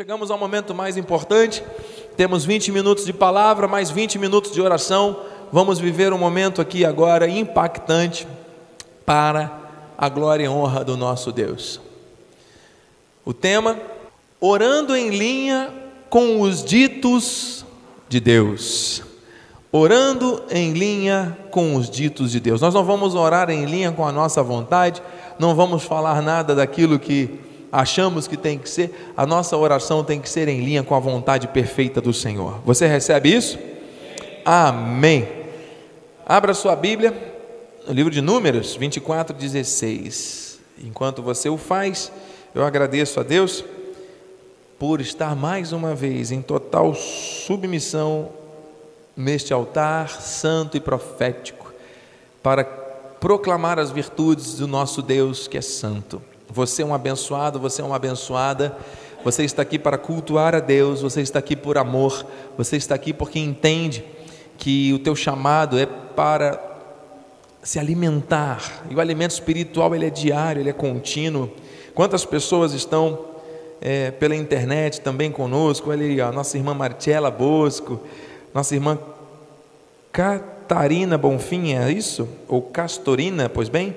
Chegamos ao momento mais importante. Temos 20 minutos de palavra, mais 20 minutos de oração. Vamos viver um momento aqui agora impactante para a glória e honra do nosso Deus. O tema: Orando em linha com os ditos de Deus. Orando em linha com os ditos de Deus. Nós não vamos orar em linha com a nossa vontade, não vamos falar nada daquilo que achamos que tem que ser, a nossa oração tem que ser em linha com a vontade perfeita do Senhor. Você recebe isso? Amém. Abra sua Bíblia, no livro de Números 24, 16. Enquanto você o faz, eu agradeço a Deus por estar mais uma vez em total submissão neste altar santo e profético, para proclamar as virtudes do nosso Deus que é santo. Você é um abençoado, você é uma abençoada. Você está aqui para cultuar a Deus, você está aqui por amor, você está aqui porque entende que o teu chamado é para se alimentar. E o alimento espiritual ele é diário, ele é contínuo. Quantas pessoas estão é, pela internet também conosco? Olha aí, a nossa irmã Marcela Bosco, nossa irmã Catarina Bonfim, é isso? Ou Castorina, pois bem?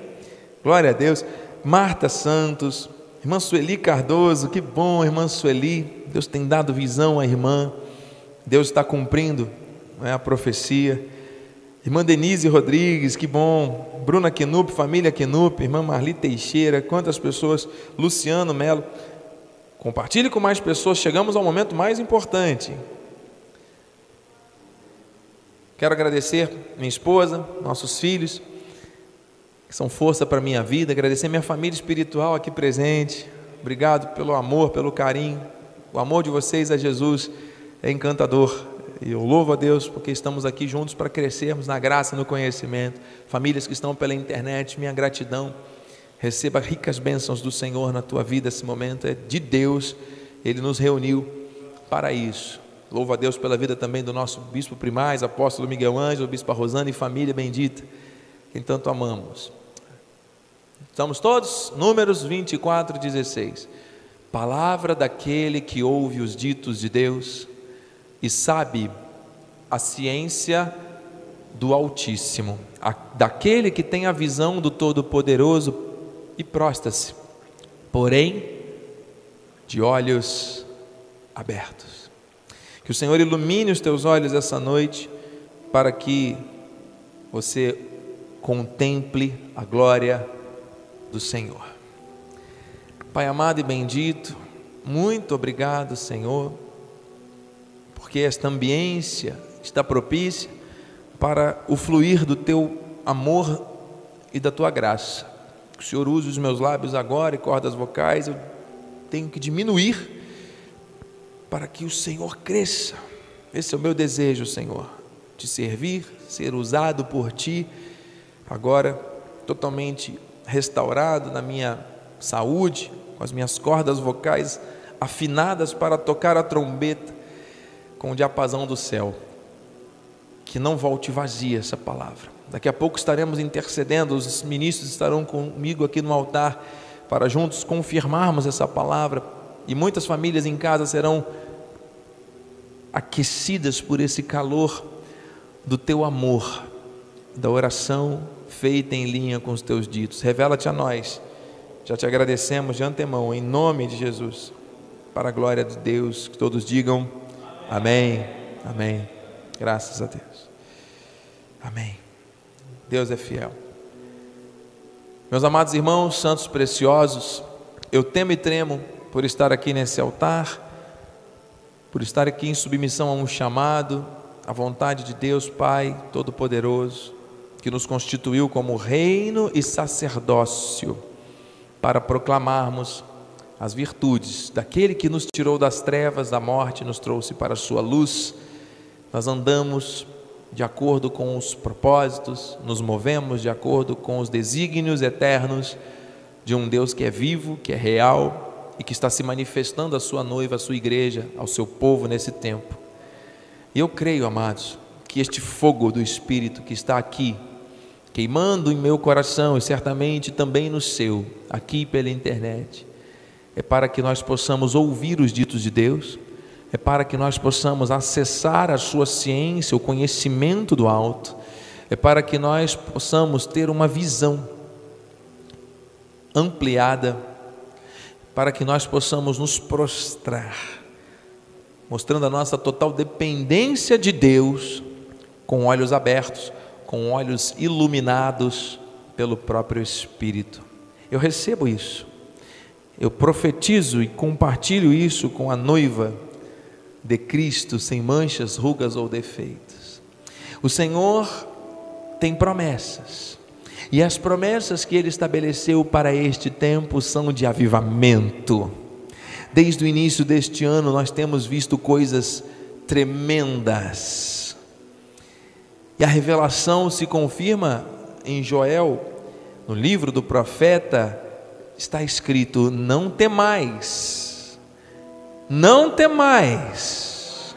Glória a Deus. Marta Santos, irmã Sueli Cardoso, que bom, irmã Sueli, Deus tem dado visão à irmã, Deus está cumprindo né, a profecia. Irmã Denise Rodrigues, que bom. Bruna Quenup, família Quenup, irmã Marli Teixeira, quantas pessoas. Luciano Melo. Compartilhe com mais pessoas, chegamos ao momento mais importante. Quero agradecer minha esposa, nossos filhos que são força para a minha vida, agradecer minha família espiritual aqui presente. Obrigado pelo amor, pelo carinho. O amor de vocês a Jesus é encantador. E eu louvo a Deus porque estamos aqui juntos para crescermos na graça no conhecimento. Famílias que estão pela internet, minha gratidão. Receba ricas bênçãos do Senhor na tua vida. Esse momento é de Deus. Ele nos reuniu para isso. Louvo a Deus pela vida também do nosso bispo primaz, apóstolo Miguel Ângelo, bispo Rosana e família bendita, quem tanto amamos. Estamos todos? Números 24, 16. Palavra daquele que ouve os ditos de Deus e sabe a ciência do Altíssimo, a, daquele que tem a visão do Todo-Poderoso e prostra-se, porém, de olhos abertos. Que o Senhor ilumine os teus olhos essa noite, para que você contemple a glória do Senhor. Pai amado e bendito, muito obrigado, Senhor, porque esta ambiência está propícia para o fluir do teu amor e da tua graça. Que o Senhor use os meus lábios agora e cordas vocais, eu tenho que diminuir para que o Senhor cresça. Esse é o meu desejo, Senhor, te servir, ser usado por ti, agora totalmente restaurado na minha saúde, com as minhas cordas vocais afinadas para tocar a trombeta com o diapasão do céu. Que não volte vazia essa palavra. Daqui a pouco estaremos intercedendo, os ministros estarão comigo aqui no altar para juntos confirmarmos essa palavra e muitas famílias em casa serão aquecidas por esse calor do teu amor, da oração feita em linha com os teus ditos. Revela-te a nós. Já te agradecemos de antemão, em nome de Jesus, para a glória de Deus. Que todos digam amém, amém. Graças a Deus. Amém. Deus é fiel. Meus amados irmãos, santos preciosos, eu temo e tremo por estar aqui nesse altar, por estar aqui em submissão a um chamado, à vontade de Deus Pai Todo-Poderoso que nos constituiu como reino e sacerdócio para proclamarmos as virtudes daquele que nos tirou das trevas da morte e nos trouxe para a sua luz. Nós andamos de acordo com os propósitos, nos movemos de acordo com os desígnios eternos de um Deus que é vivo, que é real e que está se manifestando à sua noiva, à sua igreja, ao seu povo nesse tempo. E eu creio, amados, que este fogo do Espírito que está aqui queimando em meu coração e certamente também no seu, aqui pela internet, é para que nós possamos ouvir os ditos de Deus, é para que nós possamos acessar a sua ciência, o conhecimento do alto, é para que nós possamos ter uma visão ampliada, para que nós possamos nos prostrar, mostrando a nossa total dependência de Deus, com olhos abertos, com olhos iluminados pelo próprio Espírito. Eu recebo isso, eu profetizo e compartilho isso com a noiva de Cristo, sem manchas, rugas ou defeitos. O Senhor tem promessas, e as promessas que Ele estabeleceu para este tempo são de avivamento. Desde o início deste ano, nós temos visto coisas tremendas, e a revelação se confirma em Joel, no livro do profeta, está escrito: Não temais, não temais,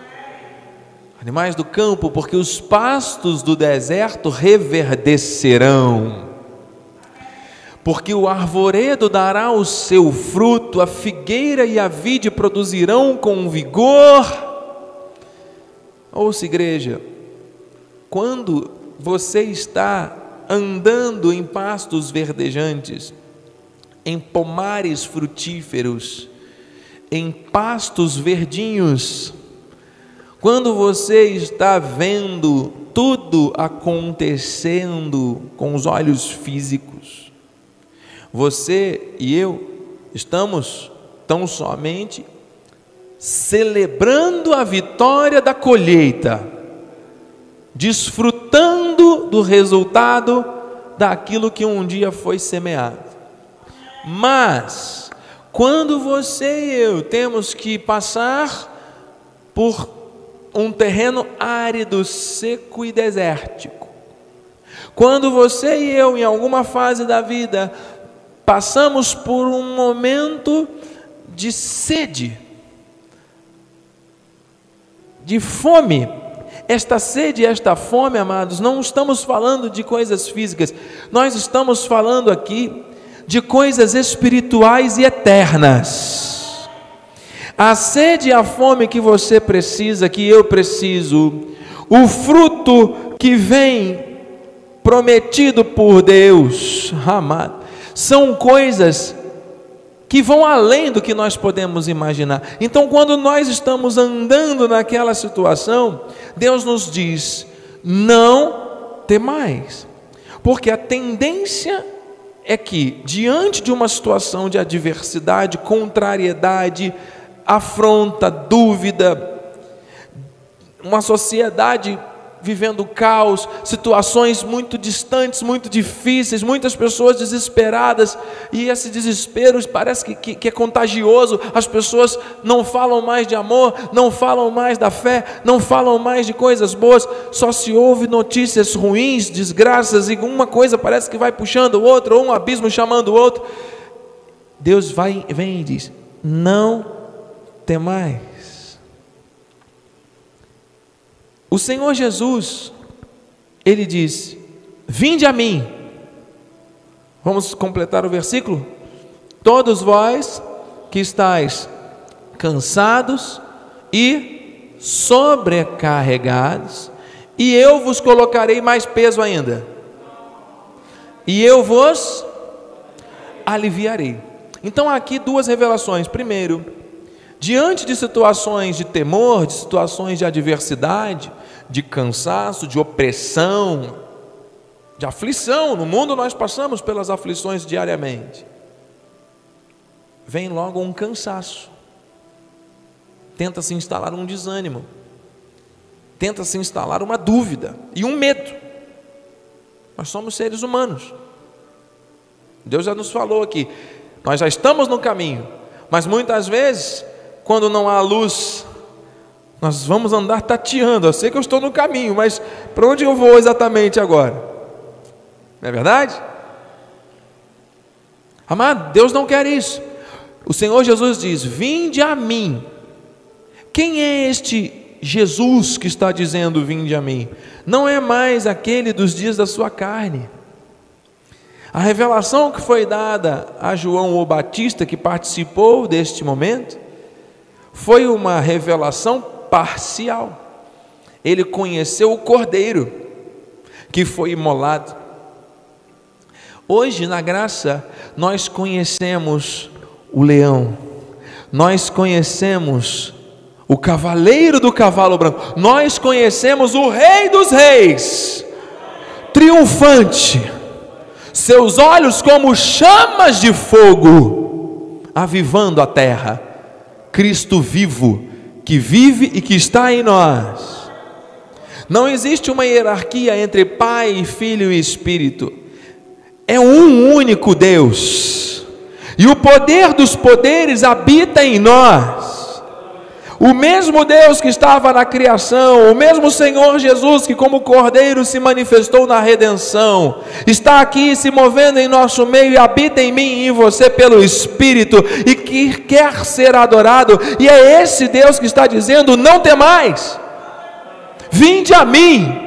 animais do campo, porque os pastos do deserto reverdecerão, porque o arvoredo dará o seu fruto, a figueira e a vide produzirão com vigor. Ouça, igreja, quando você está andando em pastos verdejantes, em pomares frutíferos, em pastos verdinhos, quando você está vendo tudo acontecendo com os olhos físicos, você e eu estamos tão somente celebrando a vitória da colheita desfrutando do resultado daquilo que um dia foi semeado. Mas, quando você e eu temos que passar por um terreno árido, seco e desértico, quando você e eu, em alguma fase da vida, passamos por um momento de sede, de fome, esta sede e esta fome, amados, não estamos falando de coisas físicas, nós estamos falando aqui de coisas espirituais e eternas. A sede e a fome que você precisa, que eu preciso, o fruto que vem prometido por Deus, amado, são coisas que vão além do que nós podemos imaginar. Então, quando nós estamos andando naquela situação, Deus nos diz: não temais, porque a tendência é que, diante de uma situação de adversidade, contrariedade, afronta, dúvida, uma sociedade vivendo caos, situações muito distantes, muito difíceis, muitas pessoas desesperadas, e esse desespero parece que, que, que, é contagioso. As pessoas não falam mais de amor, não falam mais da fé, não falam mais de coisas boas, só se ouve notícias ruins, desgraças, e uma coisa parece que vai puxando o outro, ou um abismo chamando o outro. Deus vai, vem e diz: Não temais. O Senhor Jesus, ele diz: Vinde a mim. Vamos completar o versículo? Todos vós que estáis cansados e sobrecarregados, e eu vos colocarei mais peso ainda. E eu vos aliviarei. Então aqui duas revelações. Primeiro, diante de situações de temor, de situações de adversidade, de cansaço, de opressão, de aflição. No mundo nós passamos pelas aflições diariamente. Vem logo um cansaço. Tenta se instalar um desânimo. Tenta se instalar uma dúvida e um medo. Nós somos seres humanos. Deus já nos falou aqui. Nós já estamos no caminho, mas muitas vezes, quando não há luz nós vamos andar tateando. Eu sei que eu estou no caminho, mas para onde eu vou exatamente agora? Não é verdade? Amado, Deus não quer isso. O Senhor Jesus diz: Vinde a mim. Quem é este Jesus que está dizendo: Vinde a mim? Não é mais aquele dos dias da sua carne. A revelação que foi dada a João o Batista, que participou deste momento, foi uma revelação parcial. Ele conheceu o Cordeiro que foi imolado. Hoje, na graça, nós conhecemos o leão, nós conhecemos o cavaleiro do cavalo branco, nós conhecemos o Rei dos Reis, triunfante, seus olhos como chamas de fogo, avivando a terra, Cristo vivo, que vive e que está em nós. Não existe uma hierarquia entre Pai, Filho e Espírito, é um único Deus, e o poder dos poderes habita em nós. O mesmo Deus que estava na criação, o mesmo Senhor Jesus que, como Cordeiro, se manifestou na redenção, está aqui se movendo em nosso meio e habita em mim e em você pelo Espírito e que quer ser adorado, e é esse Deus que está dizendo: não tem mais, vinde a mim.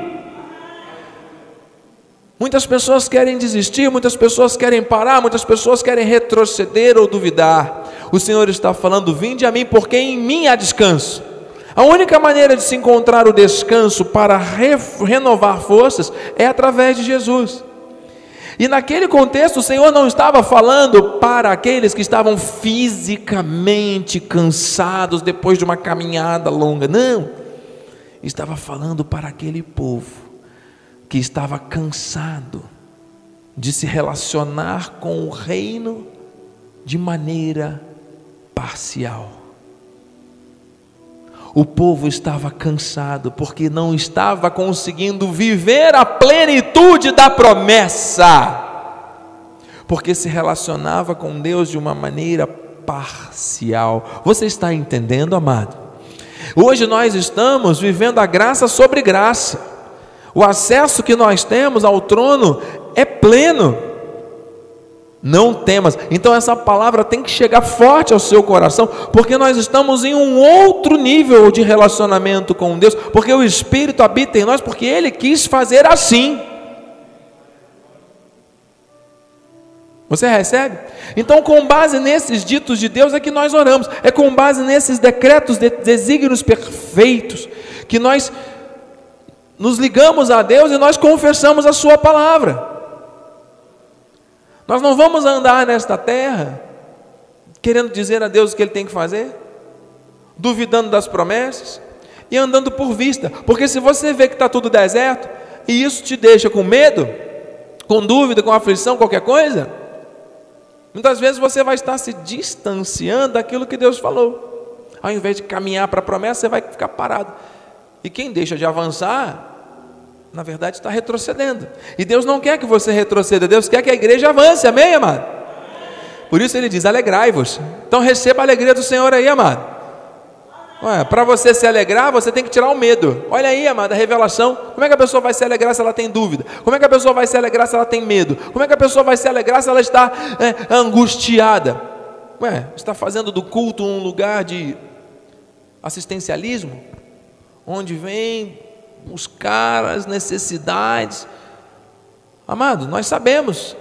Muitas pessoas querem desistir, muitas pessoas querem parar, muitas pessoas querem retroceder ou duvidar o Senhor está falando: Vinde a mim, porque em mim há descanso. A única maneira de se encontrar o descanso para re renovar forças é através de Jesus. E naquele contexto, o Senhor não estava falando para aqueles que estavam fisicamente cansados depois de uma caminhada longa, não. Estava falando para aquele povo que estava cansado de se relacionar com o reino de maneira parcial. O povo estava cansado porque não estava conseguindo viver a plenitude da promessa, porque se relacionava com Deus de uma maneira parcial. Você está entendendo, amado? Hoje nós estamos vivendo a graça sobre graça. O acesso que nós temos ao trono é pleno. Não temas. Então essa palavra tem que chegar forte ao seu coração, porque nós estamos em um outro nível de relacionamento com Deus, porque o Espírito habita em nós, porque Ele quis fazer assim. Você recebe? Então, com base nesses ditos de Deus é que nós oramos, é com base nesses decretos, de desígnios perfeitos, que nós nos ligamos a Deus e nós confessamos a Sua palavra. Nós não vamos andar nesta terra querendo dizer a Deus o que Ele tem que fazer, duvidando das promessas e andando por vista, porque se você vê que está tudo deserto e isso te deixa com medo, com dúvida, com aflição, qualquer coisa, muitas vezes você vai estar se distanciando daquilo que Deus falou, ao invés de caminhar para a promessa, você vai ficar parado. E quem deixa de avançar na verdade está retrocedendo. E Deus não quer que você retroceda, Deus quer que a igreja avance, amém, amado? Por isso ele diz: alegrai-vos. Então receba a alegria do Senhor aí, amado. Para você se alegrar, você tem que tirar o medo. Olha aí, amada, a revelação. Como é que a pessoa vai se alegrar se ela tem dúvida? Como é que a pessoa vai se alegrar se ela tem medo? Como é que a pessoa vai se alegrar se ela está é, angustiada? Ué, está fazendo do culto um lugar de assistencialismo? Onde vem buscar as necessidades. Amado, nós sabemos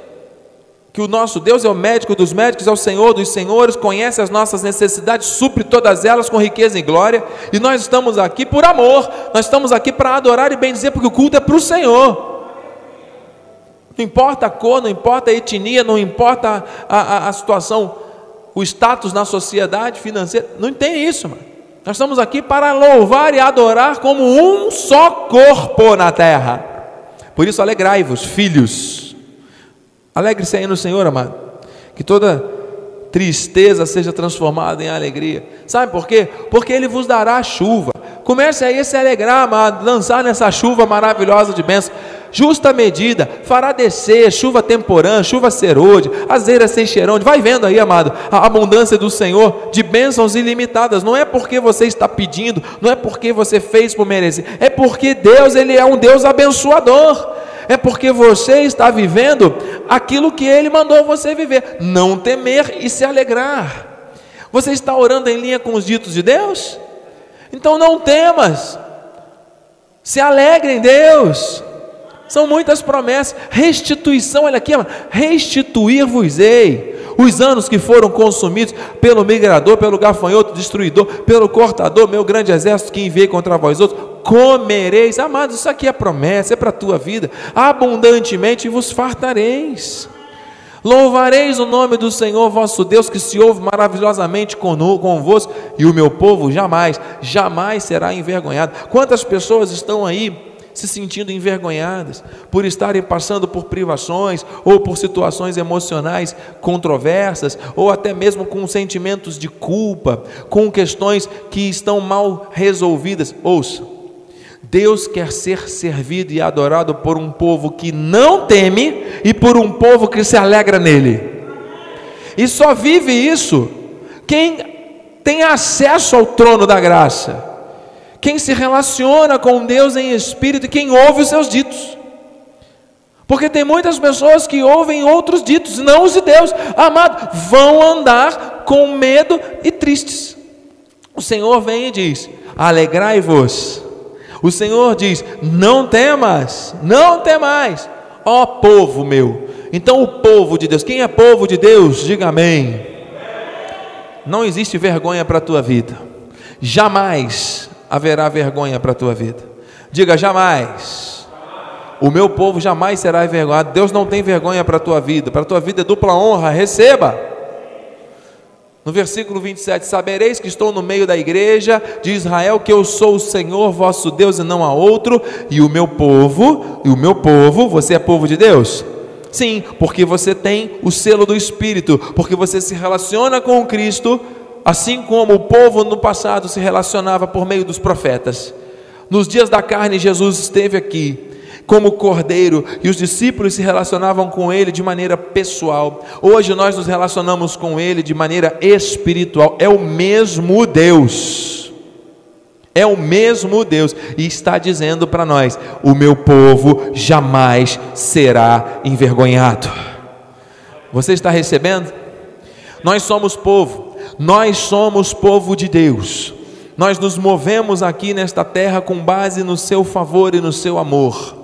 que o nosso Deus é o médico dos médicos, é o Senhor dos senhores, conhece as nossas necessidades, supre todas elas com riqueza e glória, e nós estamos aqui por amor, nós estamos aqui para adorar e bendizer, porque o culto é para o Senhor. Não importa a cor, não importa a etnia, não importa a, a, a situação, o status na sociedade financeira, não tem isso, mano. Nós estamos aqui para louvar e adorar como um só corpo na terra. Por isso, alegrai-vos, filhos. Alegre-se aí no Senhor, amado. Que toda tristeza seja transformada em alegria. Sabe por quê? Porque Ele vos dará chuva. Comece aí a se alegrar, amado, dançar nessa chuva maravilhosa de bênção justa medida, fará descer chuva temporã, chuva serôde, azeira sem cheirão. Vai vendo aí, amado, a abundância do Senhor de bênçãos ilimitadas. Não é porque você está pedindo, não é porque você fez por merecer, é porque Deus, Ele é um Deus abençoador. É porque você está vivendo aquilo que Ele mandou você viver. Não temer e se alegrar. Você está orando em linha com os ditos de Deus? Então não temas. Se alegre em Deus. São muitas promessas. Restituição, olha aqui, restituir-vos-ei os anos que foram consumidos pelo migrador, pelo gafanhoto destruidor, pelo cortador, meu grande exército que enviei contra vós outros, comereis, amados, isso aqui é promessa, é para a tua vida, abundantemente vos fartareis. Louvareis o nome do Senhor vosso Deus, que se ouve maravilhosamente convosco, e o meu povo jamais, jamais será envergonhado. Quantas pessoas estão aí se sentindo envergonhadas por estarem passando por privações ou por situações emocionais controversas ou até mesmo com sentimentos de culpa, com questões que estão mal resolvidas. Ouça, Deus quer ser servido e adorado por um povo que não teme e por um povo que se alegra nele. E só vive isso quem tem acesso ao trono da graça quem se relaciona com Deus em espírito e quem ouve os seus ditos. Porque tem muitas pessoas que ouvem outros ditos, não os de Deus. Amado, vão andar com medo e tristes. O Senhor vem e diz: Alegrai-vos. O Senhor diz: Não temas, não temais, ó povo meu. Então, o povo de Deus, quem é povo de Deus, diga amém. Não existe vergonha para a tua vida, jamais haverá vergonha para a tua vida. Diga jamais. O meu povo jamais será envergonhado. Deus não tem vergonha para a tua vida. Para a tua vida é dupla honra. Receba. No versículo 27, sabereis que estou no meio da igreja de Israel, que eu sou o Senhor vosso Deus e não há outro, e o meu povo, e o meu povo, você é povo de Deus? Sim, porque você tem o selo do Espírito, porque você se relaciona com Cristo, assim como o povo no passado se relacionava por meio dos profetas. Nos dias da carne, Jesus esteve aqui como cordeiro e os discípulos se relacionavam com ele de maneira pessoal. Hoje nós nos relacionamos com ele de maneira espiritual. É o mesmo Deus. É o mesmo Deus e está dizendo para nós: o meu povo jamais será envergonhado. Você está recebendo? Nós somos povo nós somos povo de Deus. Nós nos movemos aqui nesta terra com base no seu favor e no seu amor.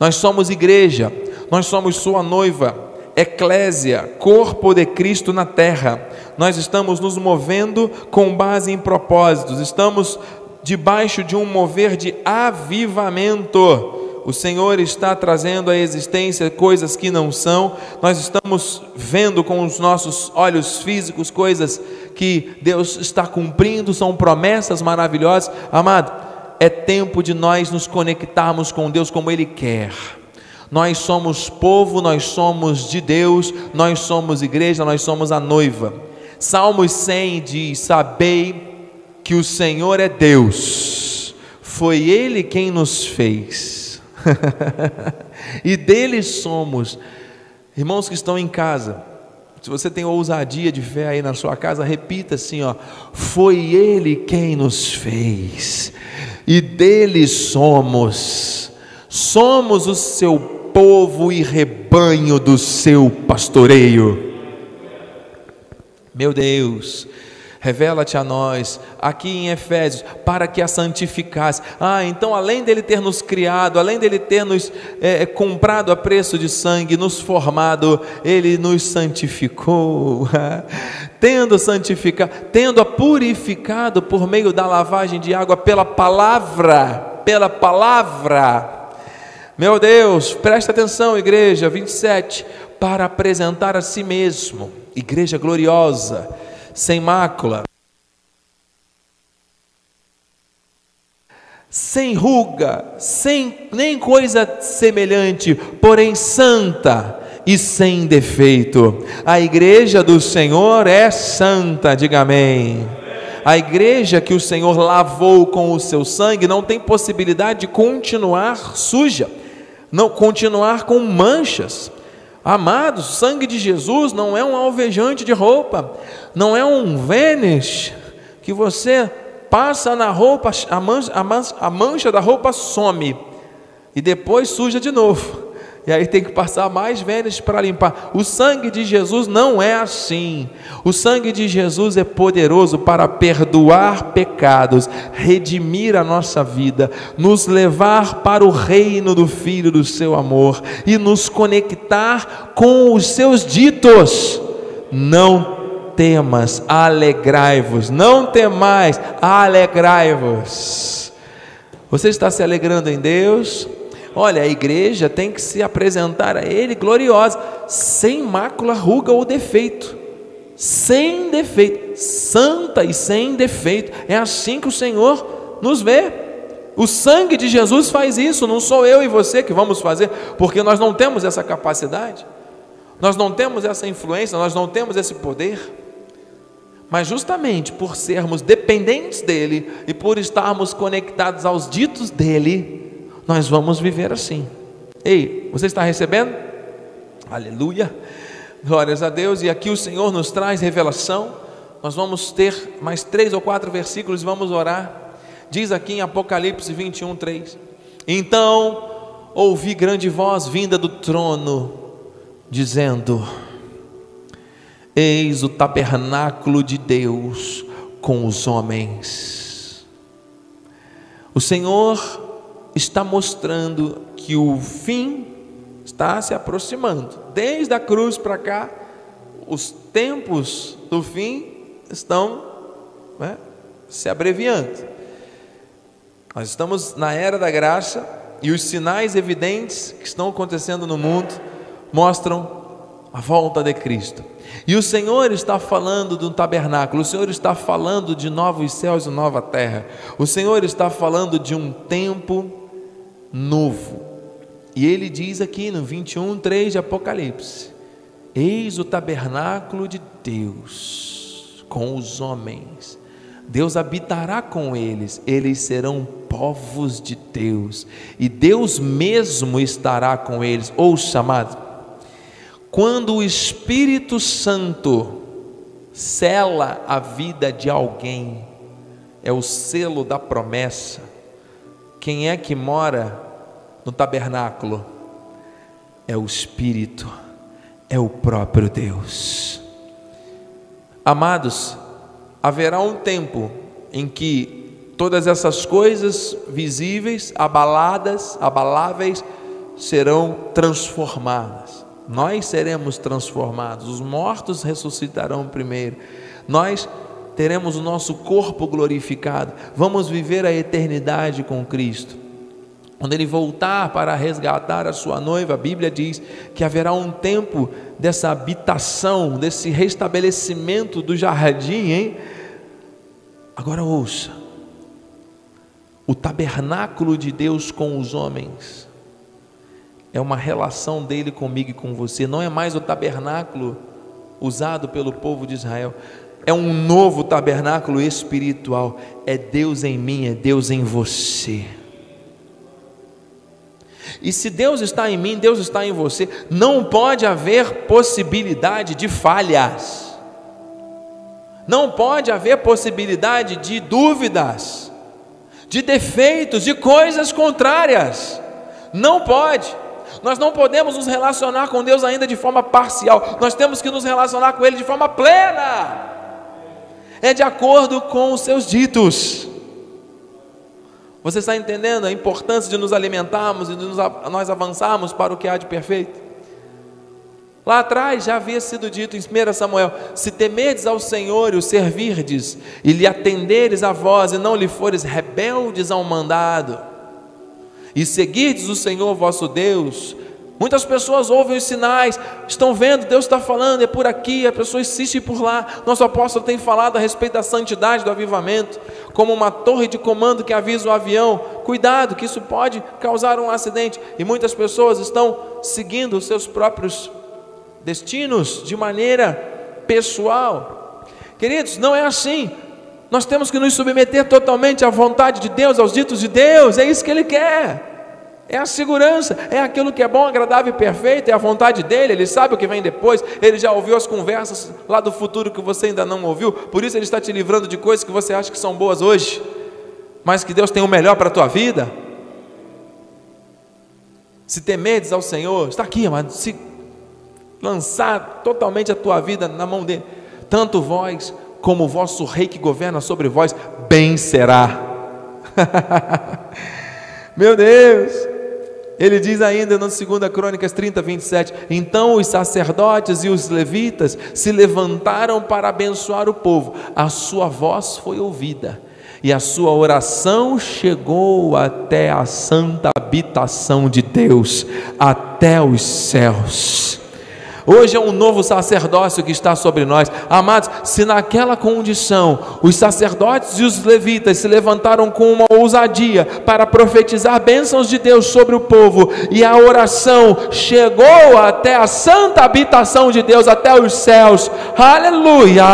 Nós somos igreja, nós somos sua noiva, eclésia, corpo de Cristo na terra. Nós estamos nos movendo com base em propósitos, estamos debaixo de um mover de avivamento o Senhor está trazendo à existência coisas que não são, nós estamos vendo com os nossos olhos físicos coisas que Deus está cumprindo, são promessas maravilhosas. Amado, é tempo de nós nos conectarmos com Deus como Ele quer. Nós somos povo, nós somos de Deus, nós somos igreja, nós somos a noiva. Salmos 100 diz: Sabei que o Senhor é Deus, foi Ele quem nos fez e deles somos. Irmãos que estão em casa, se você tem ousadia de fé aí na sua casa, repita assim, ó: Foi ele quem nos fez. E dele somos. Somos o seu povo e rebanho do seu pastoreio. Meu Deus, Revela-te a nós, aqui em Efésios, para que a santificasse. Ah, então além dele ter nos criado, além dele ter nos é, comprado a preço de sangue, nos formado, ele nos santificou. tendo santificado, tendo a purificado por meio da lavagem de água pela palavra, pela palavra. Meu Deus, presta atenção, igreja 27, para apresentar a si mesmo, igreja gloriosa sem mácula, sem ruga, sem nem coisa semelhante, porém santa e sem defeito. A igreja do Senhor é santa, diga amém. A igreja que o Senhor lavou com o seu sangue não tem possibilidade de continuar suja, não continuar com manchas. Amados, o sangue de Jesus não é um alvejante de roupa, não é um vênis que você passa na roupa, a mancha, a mancha, a mancha da roupa some e depois suja de novo. E aí tem que passar mais Vênus para limpar. O sangue de Jesus não é assim. O sangue de Jesus é poderoso para perdoar pecados, redimir a nossa vida, nos levar para o reino do Filho do seu amor e nos conectar com os seus ditos. Não temas, alegrai-vos. Não temais, alegrai-vos. Você está se alegrando em Deus? Olha, a igreja tem que se apresentar a Ele gloriosa, sem mácula, ruga ou defeito. Sem defeito, santa e sem defeito. É assim que o Senhor nos vê. O sangue de Jesus faz isso, não sou eu e você que vamos fazer, porque nós não temos essa capacidade, nós não temos essa influência, nós não temos esse poder. Mas justamente por sermos dependentes dele e por estarmos conectados aos ditos dele, nós vamos viver assim. Ei, você está recebendo? Aleluia. Glórias a Deus. E aqui o Senhor nos traz revelação. Nós vamos ter mais três ou quatro versículos e vamos orar. Diz aqui em Apocalipse 21, 3: Então ouvi grande voz vinda do trono, dizendo: Eis o tabernáculo de Deus com os homens. O Senhor está mostrando que o fim está se aproximando. Desde a cruz para cá, os tempos do fim estão né, se abreviando. Nós estamos na era da graça e os sinais evidentes que estão acontecendo no mundo mostram a volta de Cristo. E o Senhor está falando de um tabernáculo, o Senhor está falando de novos céus e nova terra, o Senhor está falando de um tempo novo. E ele diz aqui no 21, 3 de Apocalipse: Eis o tabernáculo de Deus com os homens. Deus habitará com eles, eles serão povos de Deus, e Deus mesmo estará com eles. Ouça, amados, quando o Espírito Santo sela a vida de alguém, é o selo da promessa. Quem é que mora no tabernáculo? É o Espírito, é o próprio Deus. Amados, haverá um tempo em que todas essas coisas visíveis, abaladas, abaláveis, serão transformadas nós seremos transformados, os mortos ressuscitarão primeiro, nós teremos o nosso corpo glorificado, vamos viver a eternidade com Cristo. Quando ele voltar para resgatar a sua noiva, a Bíblia diz que haverá um tempo dessa habitação, desse restabelecimento do jardim, hein? Agora ouça: o tabernáculo de Deus com os homens é uma relação dele comigo e com você, não é mais o tabernáculo usado pelo povo de Israel, é um novo tabernáculo espiritual, é Deus em mim, é Deus em você. E se Deus está em mim, Deus está em você, não pode haver possibilidade de falhas, não pode haver possibilidade de dúvidas, de defeitos, de coisas contrárias, não pode. Nós não podemos nos relacionar com Deus ainda de forma parcial, nós temos que nos relacionar com Ele de forma plena, é de acordo com os seus ditos. Você está entendendo a importância de nos alimentarmos e de nós avançarmos para o que há de perfeito? Lá atrás já havia sido dito em 1 Samuel: Se temerdes ao Senhor e o servirdes, e lhe atenderes a voz, e não lhe fores rebeldes ao mandado, e seguirdes o Senhor vosso Deus. Muitas pessoas ouvem os sinais, estão vendo, Deus está falando, é por aqui, a pessoa insiste por lá. Nosso apóstolo tem falado a respeito da santidade do avivamento, como uma torre de comando que avisa o avião. Cuidado, que isso pode causar um acidente. E muitas pessoas estão seguindo os seus próprios destinos de maneira pessoal. Queridos, não é assim. Nós temos que nos submeter totalmente à vontade de Deus, aos ditos de Deus, é isso que Ele quer. É a segurança, é aquilo que é bom, agradável e perfeito, é a vontade dele, ele sabe o que vem depois, ele já ouviu as conversas lá do futuro que você ainda não ouviu, por isso ele está te livrando de coisas que você acha que são boas hoje, mas que Deus tem o melhor para a tua vida. Se temedes ao Senhor, está aqui, amado, se lançar totalmente a tua vida na mão dele, tanto vós como o vosso rei que governa sobre vós, bem será. Meu Deus! Ele diz ainda no 2 Crônicas 30, 27: Então os sacerdotes e os levitas se levantaram para abençoar o povo, a sua voz foi ouvida, e a sua oração chegou até a santa habitação de Deus, até os céus. Hoje é um novo sacerdócio que está sobre nós. Amados, se naquela condição os sacerdotes e os levitas se levantaram com uma ousadia para profetizar bênçãos de Deus sobre o povo, e a oração chegou até a santa habitação de Deus, até os céus. Aleluia!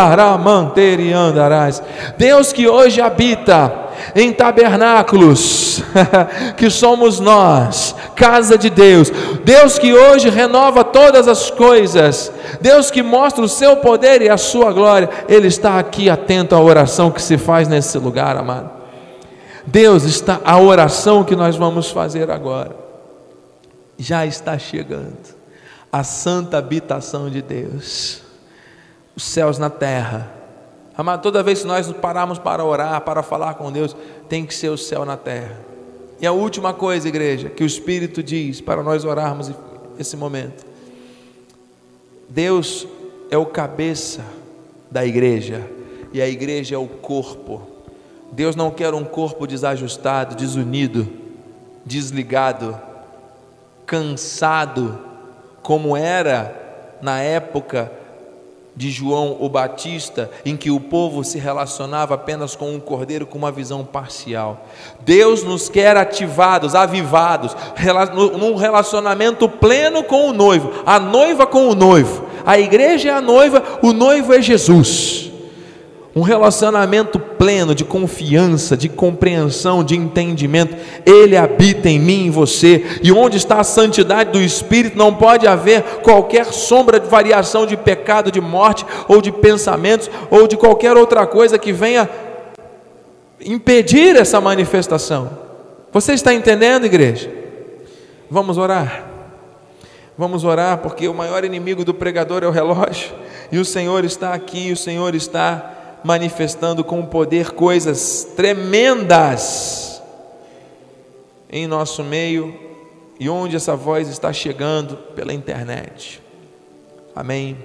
Deus que hoje habita em tabernáculos, que somos nós, casa de Deus, Deus que hoje renova todas as coisas, Deus que mostra o seu poder e a sua glória, Ele está aqui atento à oração que se faz nesse lugar, amado. Deus está, a oração que nós vamos fazer agora, já está chegando, a santa habitação de Deus, os céus na terra. Amado, toda vez que nós pararmos para orar, para falar com Deus, tem que ser o céu na terra. E a última coisa, igreja, que o Espírito diz para nós orarmos esse momento: Deus é o cabeça da igreja, e a igreja é o corpo. Deus não quer um corpo desajustado, desunido, desligado, cansado, como era na época de João o Batista, em que o povo se relacionava apenas com um cordeiro com uma visão parcial. Deus nos quer ativados, avivados, num relacionamento pleno com o noivo, a noiva com o noivo. A igreja é a noiva, o noivo é Jesus um relacionamento pleno de confiança, de compreensão, de entendimento. Ele habita em mim, em você, e onde está a santidade do Espírito, não pode haver qualquer sombra de variação de pecado, de morte, ou de pensamentos, ou de qualquer outra coisa que venha impedir essa manifestação. Você está entendendo, igreja? Vamos orar. Vamos orar, porque o maior inimigo do pregador é o relógio, e o Senhor está aqui, o Senhor está manifestando com poder coisas tremendas em nosso meio e onde essa voz está chegando pela internet. Amém.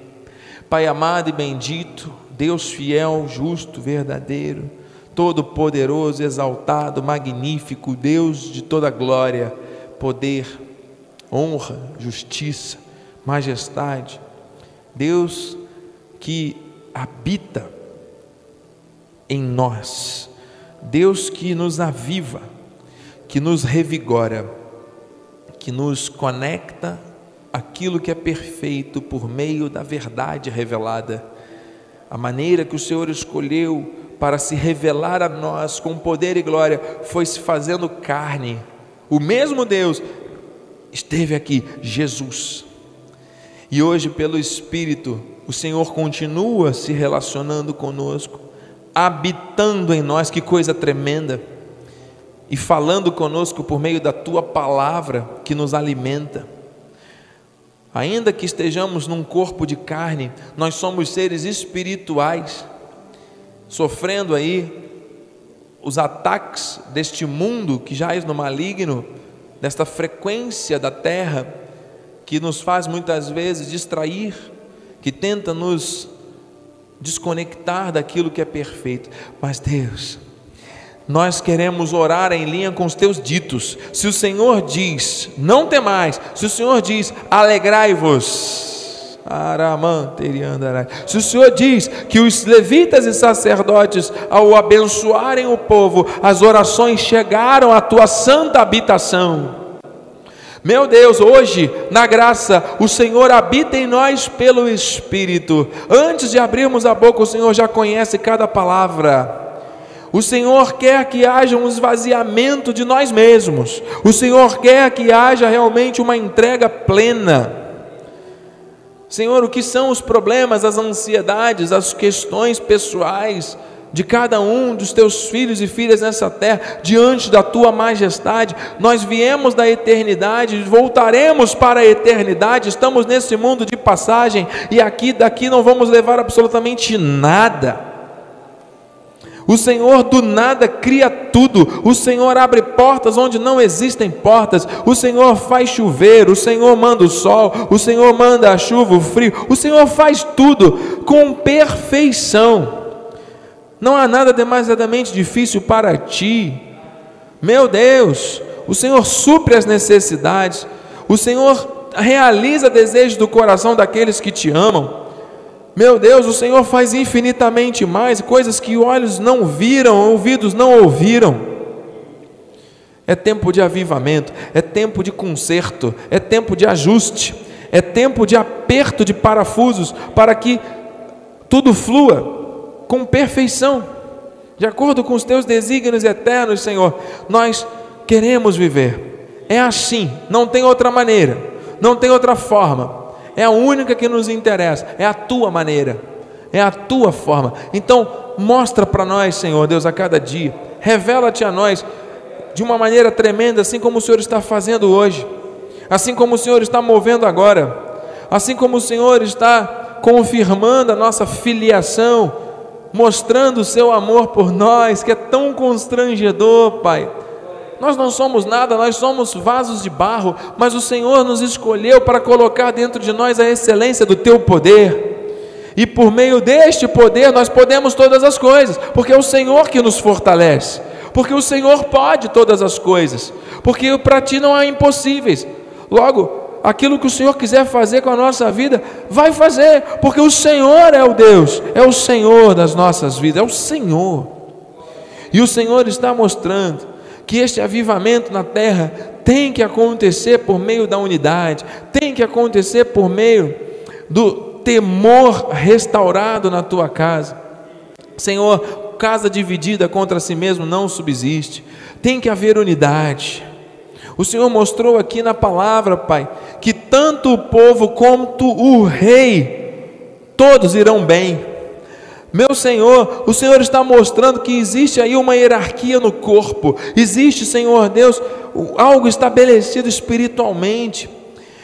Pai amado e bendito, Deus fiel, justo, verdadeiro, todo-poderoso, exaltado, magnífico, Deus de toda glória, poder, honra, justiça, majestade, Deus que habita em nós. Deus que nos aviva, que nos revigora, que nos conecta aquilo que é perfeito por meio da verdade revelada. A maneira que o Senhor escolheu para se revelar a nós com poder e glória foi se fazendo carne. O mesmo Deus esteve aqui, Jesus. E hoje, pelo Espírito, o Senhor continua se relacionando conosco habitando em nós, que coisa tremenda, e falando conosco por meio da tua palavra que nos alimenta. Ainda que estejamos num corpo de carne, nós somos seres espirituais, sofrendo aí os ataques deste mundo que já é no maligno, desta frequência da terra, que nos faz muitas vezes distrair, que tenta nos desconectar daquilo que é perfeito. Mas Deus, nós queremos orar em linha com os teus ditos. Se o Senhor diz, não temais, se o Senhor diz, alegrai-vos. Se o Senhor diz que os levitas e sacerdotes, ao abençoarem o povo, as orações chegaram à tua santa habitação. Meu Deus, hoje, na graça, o Senhor habita em nós pelo Espírito. Antes de abrirmos a boca, o Senhor já conhece cada palavra. O Senhor quer que haja um esvaziamento de nós mesmos. O Senhor quer que haja realmente uma entrega plena. Senhor, o que são os problemas, as ansiedades, as questões pessoais de cada um dos teus filhos e filhas nessa terra, diante da tua majestade. Nós viemos da eternidade, voltaremos para a eternidade, estamos nesse mundo de passagem e aqui daqui não vamos levar absolutamente nada. O Senhor do nada cria tudo. O Senhor abre portas onde não existem portas. O Senhor faz chover. O Senhor manda o sol. O Senhor manda a chuva, o frio. O Senhor faz tudo com perfeição. Não há nada demasiadamente difícil para ti. Meu Deus, o Senhor supre as necessidades. O Senhor realiza desejos do coração daqueles que te amam. Meu Deus, o Senhor faz infinitamente mais, coisas que olhos não viram, ouvidos não ouviram. É tempo de avivamento, é tempo de conserto, é tempo de ajuste, é tempo de aperto de parafusos para que tudo flua com perfeição, de acordo com os teus desígnios eternos, Senhor. Nós queremos viver, é assim, não tem outra maneira, não tem outra forma é a única que nos interessa, é a tua maneira, é a tua forma. Então, mostra para nós, Senhor Deus, a cada dia, revela-te a nós de uma maneira tremenda, assim como o Senhor está fazendo hoje, assim como o Senhor está movendo agora, assim como o Senhor está confirmando a nossa filiação, mostrando o seu amor por nós, que é tão constrangedor, Pai nós não somos nada, nós somos vasos de barro, mas o Senhor nos escolheu para colocar dentro de nós a excelência do teu poder. E por meio deste poder nós podemos todas as coisas, porque é o Senhor que nos fortalece, porque o Senhor pode todas as coisas, porque para ti não há impossíveis. Logo, aquilo que o Senhor quiser fazer com a nossa vida, vai fazer, porque o Senhor é o Deus, é o Senhor das nossas vidas, é o Senhor. E o Senhor está mostrando que este avivamento na terra tem que acontecer por meio da unidade, tem que acontecer por meio do temor restaurado na tua casa. Senhor, casa dividida contra si mesmo não subsiste, tem que haver unidade. O Senhor mostrou aqui na palavra, Pai, que tanto o povo quanto o rei, todos irão bem. Meu Senhor, o Senhor está mostrando que existe aí uma hierarquia no corpo, existe, Senhor Deus, algo estabelecido espiritualmente.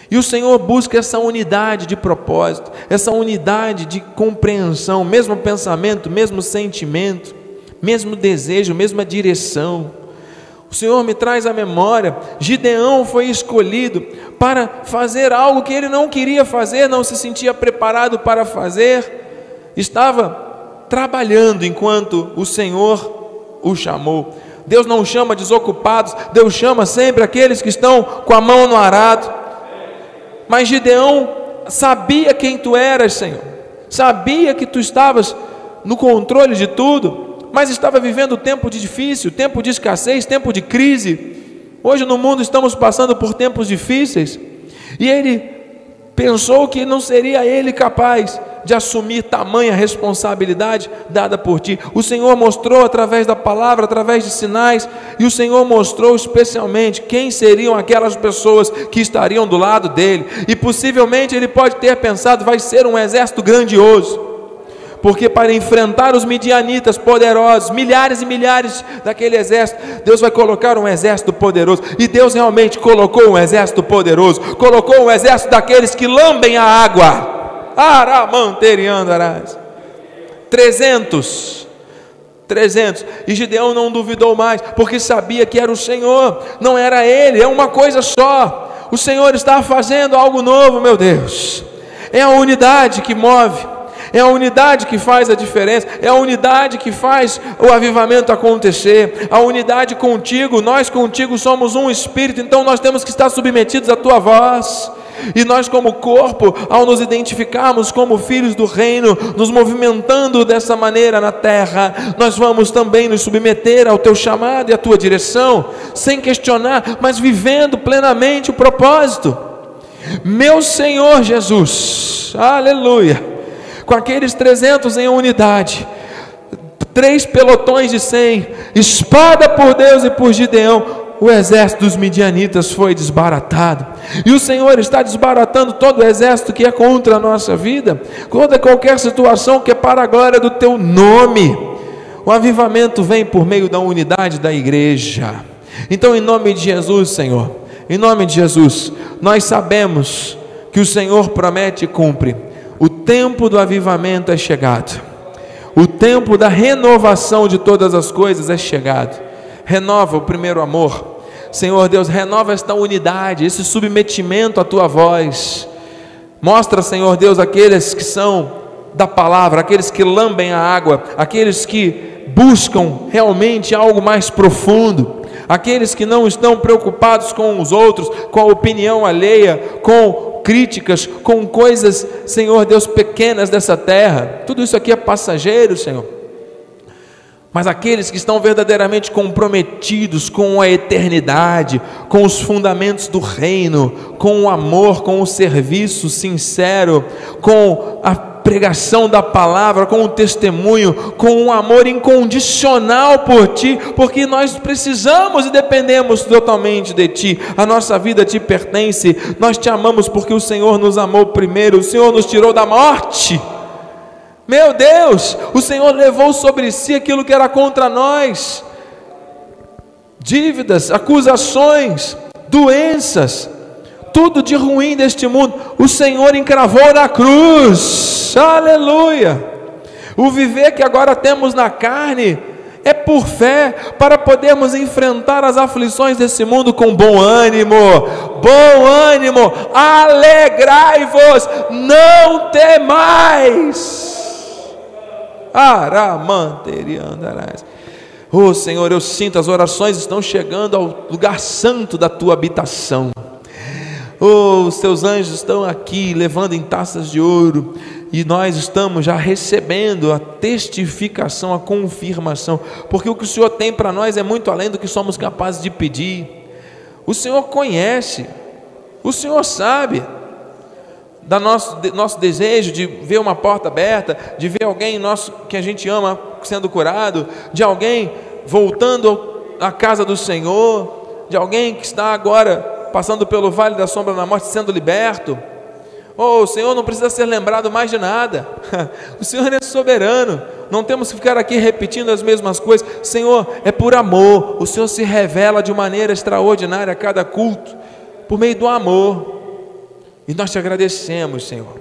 E o Senhor busca essa unidade de propósito, essa unidade de compreensão, mesmo pensamento, mesmo sentimento, mesmo desejo, mesma direção. O Senhor me traz à memória: Gideão foi escolhido para fazer algo que ele não queria fazer, não se sentia preparado para fazer, estava trabalhando enquanto o Senhor o chamou. Deus não chama desocupados, Deus chama sempre aqueles que estão com a mão no arado. Mas Gideão sabia quem tu eras, Senhor, sabia que tu estavas no controle de tudo, mas estava vivendo tempo de difícil, tempo de escassez, tempo de crise. Hoje no mundo estamos passando por tempos difíceis, e ele pensou que não seria ele capaz de assumir tamanha responsabilidade dada por ti. O Senhor mostrou através da palavra, através de sinais, e o Senhor mostrou especialmente quem seriam aquelas pessoas que estariam do lado dele. E possivelmente ele pode ter pensado, vai ser um exército grandioso porque para enfrentar os midianitas poderosos, milhares e milhares daquele exército, Deus vai colocar um exército poderoso, e Deus realmente colocou um exército poderoso, colocou um exército daqueles que lambem a água, Aramanteriandarás. 300. 300. E Gideão não duvidou mais, porque sabia que era o Senhor, não era ele, é uma coisa só. O Senhor está fazendo algo novo, meu Deus. É a unidade que move. É a unidade que faz a diferença, é a unidade que faz o avivamento acontecer. A unidade contigo, nós contigo somos um espírito, então nós temos que estar submetidos à tua voz. E nós, como corpo, ao nos identificarmos como filhos do reino, nos movimentando dessa maneira na terra, nós vamos também nos submeter ao teu chamado e à tua direção, sem questionar, mas vivendo plenamente o propósito. Meu Senhor Jesus, aleluia, com aqueles 300 em unidade, três pelotões de cem, espada por Deus e por Gideão, o exército dos midianitas foi desbaratado. E o Senhor está desbaratando todo o exército que é contra a nossa vida, contra qualquer situação que é para a glória do teu nome. O avivamento vem por meio da unidade da igreja. Então, em nome de Jesus, Senhor, em nome de Jesus, nós sabemos que o Senhor promete e cumpre. Tempo do avivamento é chegado. O tempo da renovação de todas as coisas é chegado. Renova o primeiro amor. Senhor Deus, renova esta unidade, esse submetimento à tua voz. Mostra, Senhor Deus, aqueles que são da palavra, aqueles que lambem a água, aqueles que buscam realmente algo mais profundo, aqueles que não estão preocupados com os outros, com a opinião alheia, com críticas, com coisas, Senhor Deus, pequenas dessa terra. Tudo isso aqui é passageiro, Senhor. Mas aqueles que estão verdadeiramente comprometidos com a eternidade, com os fundamentos do reino, com o amor, com o serviço sincero, com a pregação da palavra, com o testemunho, com um amor incondicional por ti, porque nós precisamos e dependemos totalmente de ti. A nossa vida te pertence. Nós te amamos porque o Senhor nos amou primeiro, o Senhor nos tirou da morte. Meu Deus, o Senhor levou sobre si aquilo que era contra nós: dívidas, acusações, doenças, tudo de ruim deste mundo, o Senhor encravou na cruz, aleluia. O viver que agora temos na carne é por fé, para podermos enfrentar as aflições desse mundo com bom ânimo, bom ânimo, alegrai-vos, não temais. Aramanteriandarás. Oh Senhor, eu sinto as orações estão chegando ao lugar santo da tua habitação. Oh, os teus anjos estão aqui levando em taças de ouro e nós estamos já recebendo a testificação, a confirmação, porque o que o Senhor tem para nós é muito além do que somos capazes de pedir. O Senhor conhece, o Senhor sabe da nosso, de, nosso desejo de ver uma porta aberta, de ver alguém nosso que a gente ama sendo curado, de alguém voltando à casa do Senhor, de alguém que está agora passando pelo vale da sombra da morte sendo liberto. Oh, o Senhor não precisa ser lembrado mais de nada. O Senhor é soberano. Não temos que ficar aqui repetindo as mesmas coisas. Senhor, é por amor. O Senhor se revela de maneira extraordinária a cada culto, por meio do amor. E nós te agradecemos, Senhor,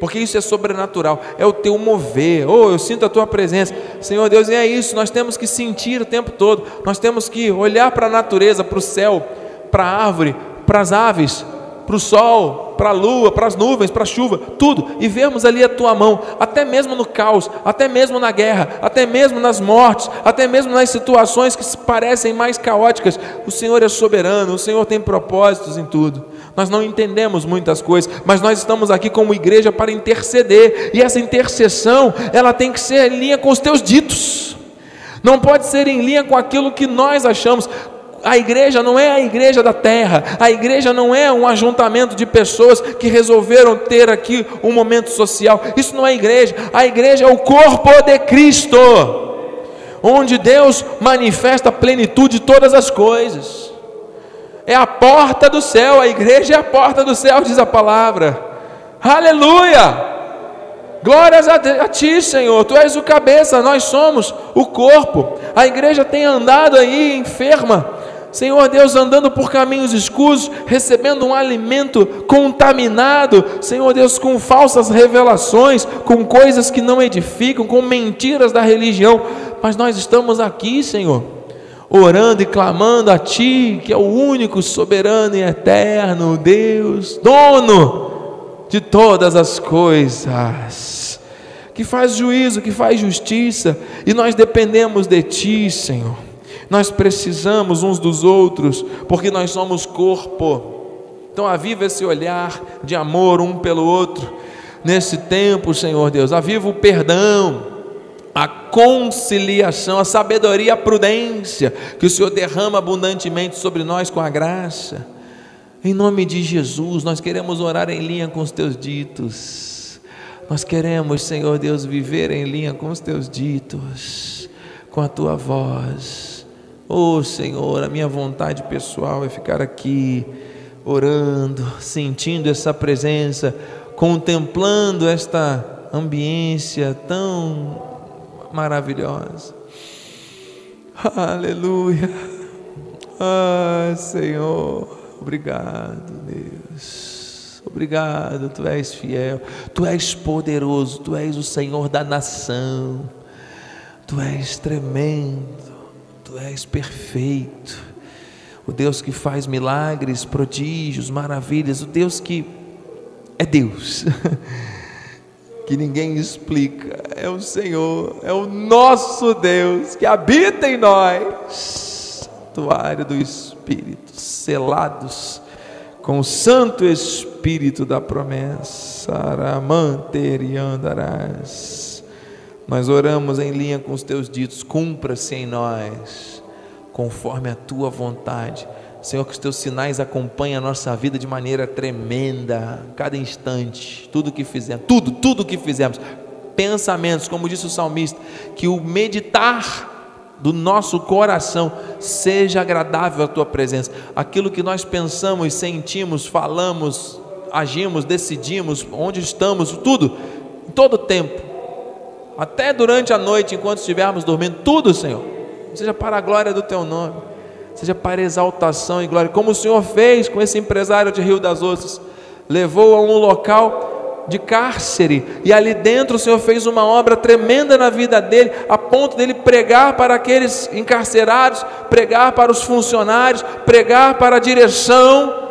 porque isso é sobrenatural, é o teu mover. Oh, eu sinto a tua presença, Senhor Deus, e é isso, nós temos que sentir o tempo todo, nós temos que olhar para a natureza, para o céu, para a árvore, para as aves, para o sol, para a lua, para as nuvens, para a chuva, tudo, e vermos ali a tua mão, até mesmo no caos, até mesmo na guerra, até mesmo nas mortes, até mesmo nas situações que parecem mais caóticas. O Senhor é soberano, o Senhor tem propósitos em tudo nós não entendemos muitas coisas, mas nós estamos aqui como igreja para interceder, e essa intercessão, ela tem que ser em linha com os teus ditos, não pode ser em linha com aquilo que nós achamos. A igreja não é a igreja da terra, a igreja não é um ajuntamento de pessoas que resolveram ter aqui um momento social. Isso não é igreja, a igreja é o corpo de Cristo, onde Deus manifesta a plenitude de todas as coisas é a porta do céu, a igreja é a porta do céu, diz a palavra. Aleluia! Glórias a, ti, Senhor. Tu és o cabeça, nós somos o corpo. A igreja tem andado aí enferma. Senhor Deus, andando por caminhos escuros, recebendo um alimento contaminado, Senhor Deus, com falsas revelações, com coisas que não edificam, com mentiras da religião, mas nós estamos aqui, Senhor orando e clamando a Ti, que é o único soberano e eterno Deus, dono de todas as coisas, que faz juízo, que faz justiça, e nós dependemos de Ti, Senhor. Nós precisamos uns dos outros, porque nós somos corpo. Então, aviva esse olhar de amor um pelo outro nesse tempo, Senhor Deus. Aviva o perdão a conciliação, a sabedoria, a prudência que o Senhor derrama abundantemente sobre nós com a graça. Em nome de Jesus, nós queremos orar em linha com os teus ditos. Nós queremos, Senhor Deus, viver em linha com os teus ditos, com a tua voz. Oh, Senhor, a minha vontade pessoal é ficar aqui orando, sentindo essa presença, contemplando esta ambiência tão maravilhosa. Aleluia. Ah, Senhor, obrigado, Deus. Obrigado, tu és fiel, tu és poderoso, tu és o Senhor da nação, tu és tremendo, tu és perfeito, o Deus que faz milagres, prodígios, maravilhas, o Deus que é Deus, que ninguém explica, é o Senhor, é o nosso Deus que habita em nós santuário do Espírito, selados com o Santo Espírito da promessa. Aramanteriandarás. Nós oramos em linha com os teus ditos, cumpra-se em nós, conforme a tua vontade. Senhor, que os teus sinais acompanhem a nossa vida de maneira tremenda, cada instante, tudo que fizemos, tudo, tudo que fizemos, pensamentos, como disse o salmista, que o meditar do nosso coração seja agradável a tua presença. Aquilo que nós pensamos, sentimos, falamos, agimos, decidimos, onde estamos, tudo, todo tempo, até durante a noite, enquanto estivermos dormindo, tudo, Senhor, seja para a glória do teu nome, seja para exaltação e glória, como o Senhor fez com esse empresário de Rio das Ostras, levou a um local de cárcere, e ali dentro o Senhor fez uma obra tremenda na vida dele, a ponto dele pregar para aqueles encarcerados, pregar para os funcionários, pregar para a direção.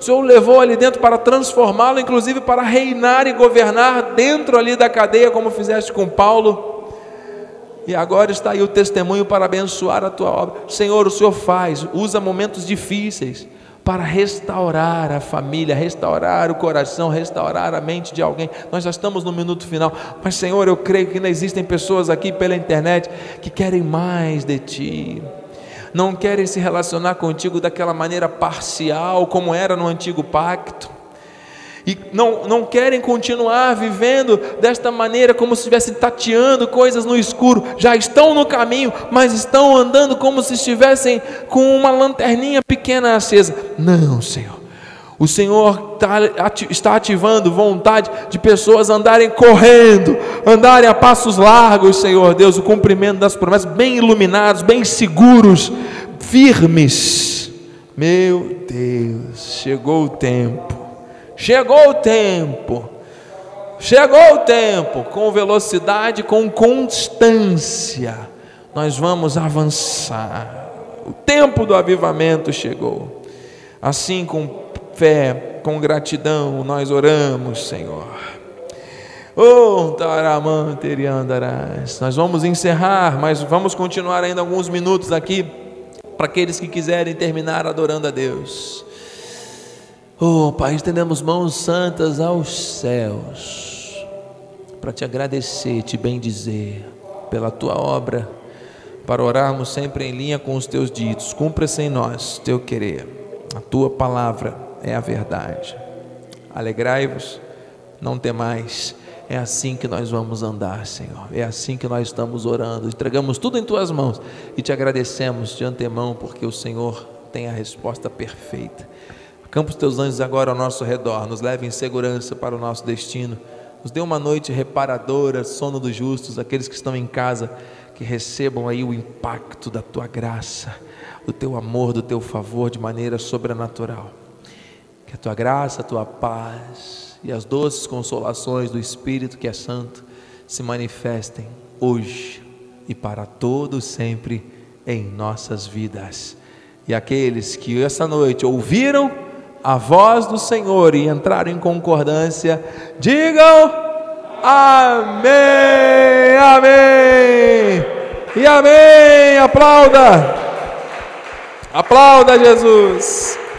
O Senhor o levou ali dentro para transformá-lo, inclusive para reinar e governar dentro ali da cadeia, como fizeste com Paulo. E agora está aí o testemunho para abençoar a tua obra. Senhor, o Senhor faz, usa momentos difíceis para restaurar a família, restaurar o coração, restaurar a mente de alguém. Nós já estamos no minuto final, mas Senhor, eu creio que ainda existem pessoas aqui pela internet que querem mais de Ti. Não querem se relacionar contigo daquela maneira parcial, como era no antigo pacto e não, não querem continuar vivendo desta maneira, como se estivessem tateando coisas no escuro, já estão no caminho, mas estão andando como se estivessem com uma lanterninha pequena acesa. Não, Senhor. O Senhor tá está ativando vontade de pessoas andarem correndo, andarem a passos largos, Senhor Deus, o cumprimento das promessas, bem iluminados, bem seguros, firmes. Meu Deus, chegou o tempo Chegou o tempo. Chegou o tempo, com velocidade, com constância, nós vamos avançar. O tempo do avivamento chegou. Assim, com fé, com gratidão, nós oramos, Senhor. Oh. Nós vamos encerrar, mas vamos continuar ainda alguns minutos aqui para aqueles que quiserem terminar adorando a Deus. Oh, Pai, estendemos mãos santas aos céus para te agradecer, te bendizer pela tua obra, para orarmos sempre em linha com os teus ditos. Cumpra-se em nós teu querer. A tua palavra é a verdade. Alegrai-vos, não temais. É assim que nós vamos andar, Senhor. É assim que nós estamos orando. Entregamos tudo em tuas mãos e te agradecemos de antemão porque o Senhor tem a resposta perfeita. Campa os teus anjos agora ao nosso redor, nos leve em segurança para o nosso destino. Nos dê uma noite reparadora, sono dos justos, aqueles que estão em casa, que recebam aí o impacto da tua graça, do teu amor, do teu favor de maneira sobrenatural. Que a tua graça, a tua paz e as doces consolações do Espírito que é santo se manifestem hoje e para todos sempre em nossas vidas. E aqueles que essa noite ouviram a voz do Senhor e entraram em concordância, digam amém, amém e amém. Aplauda, aplauda Jesus.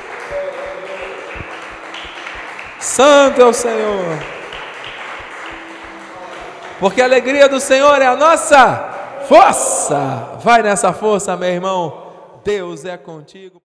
Santo é o Senhor, porque a alegria do Senhor é a nossa força. Vai nessa força, meu irmão. Deus é contigo.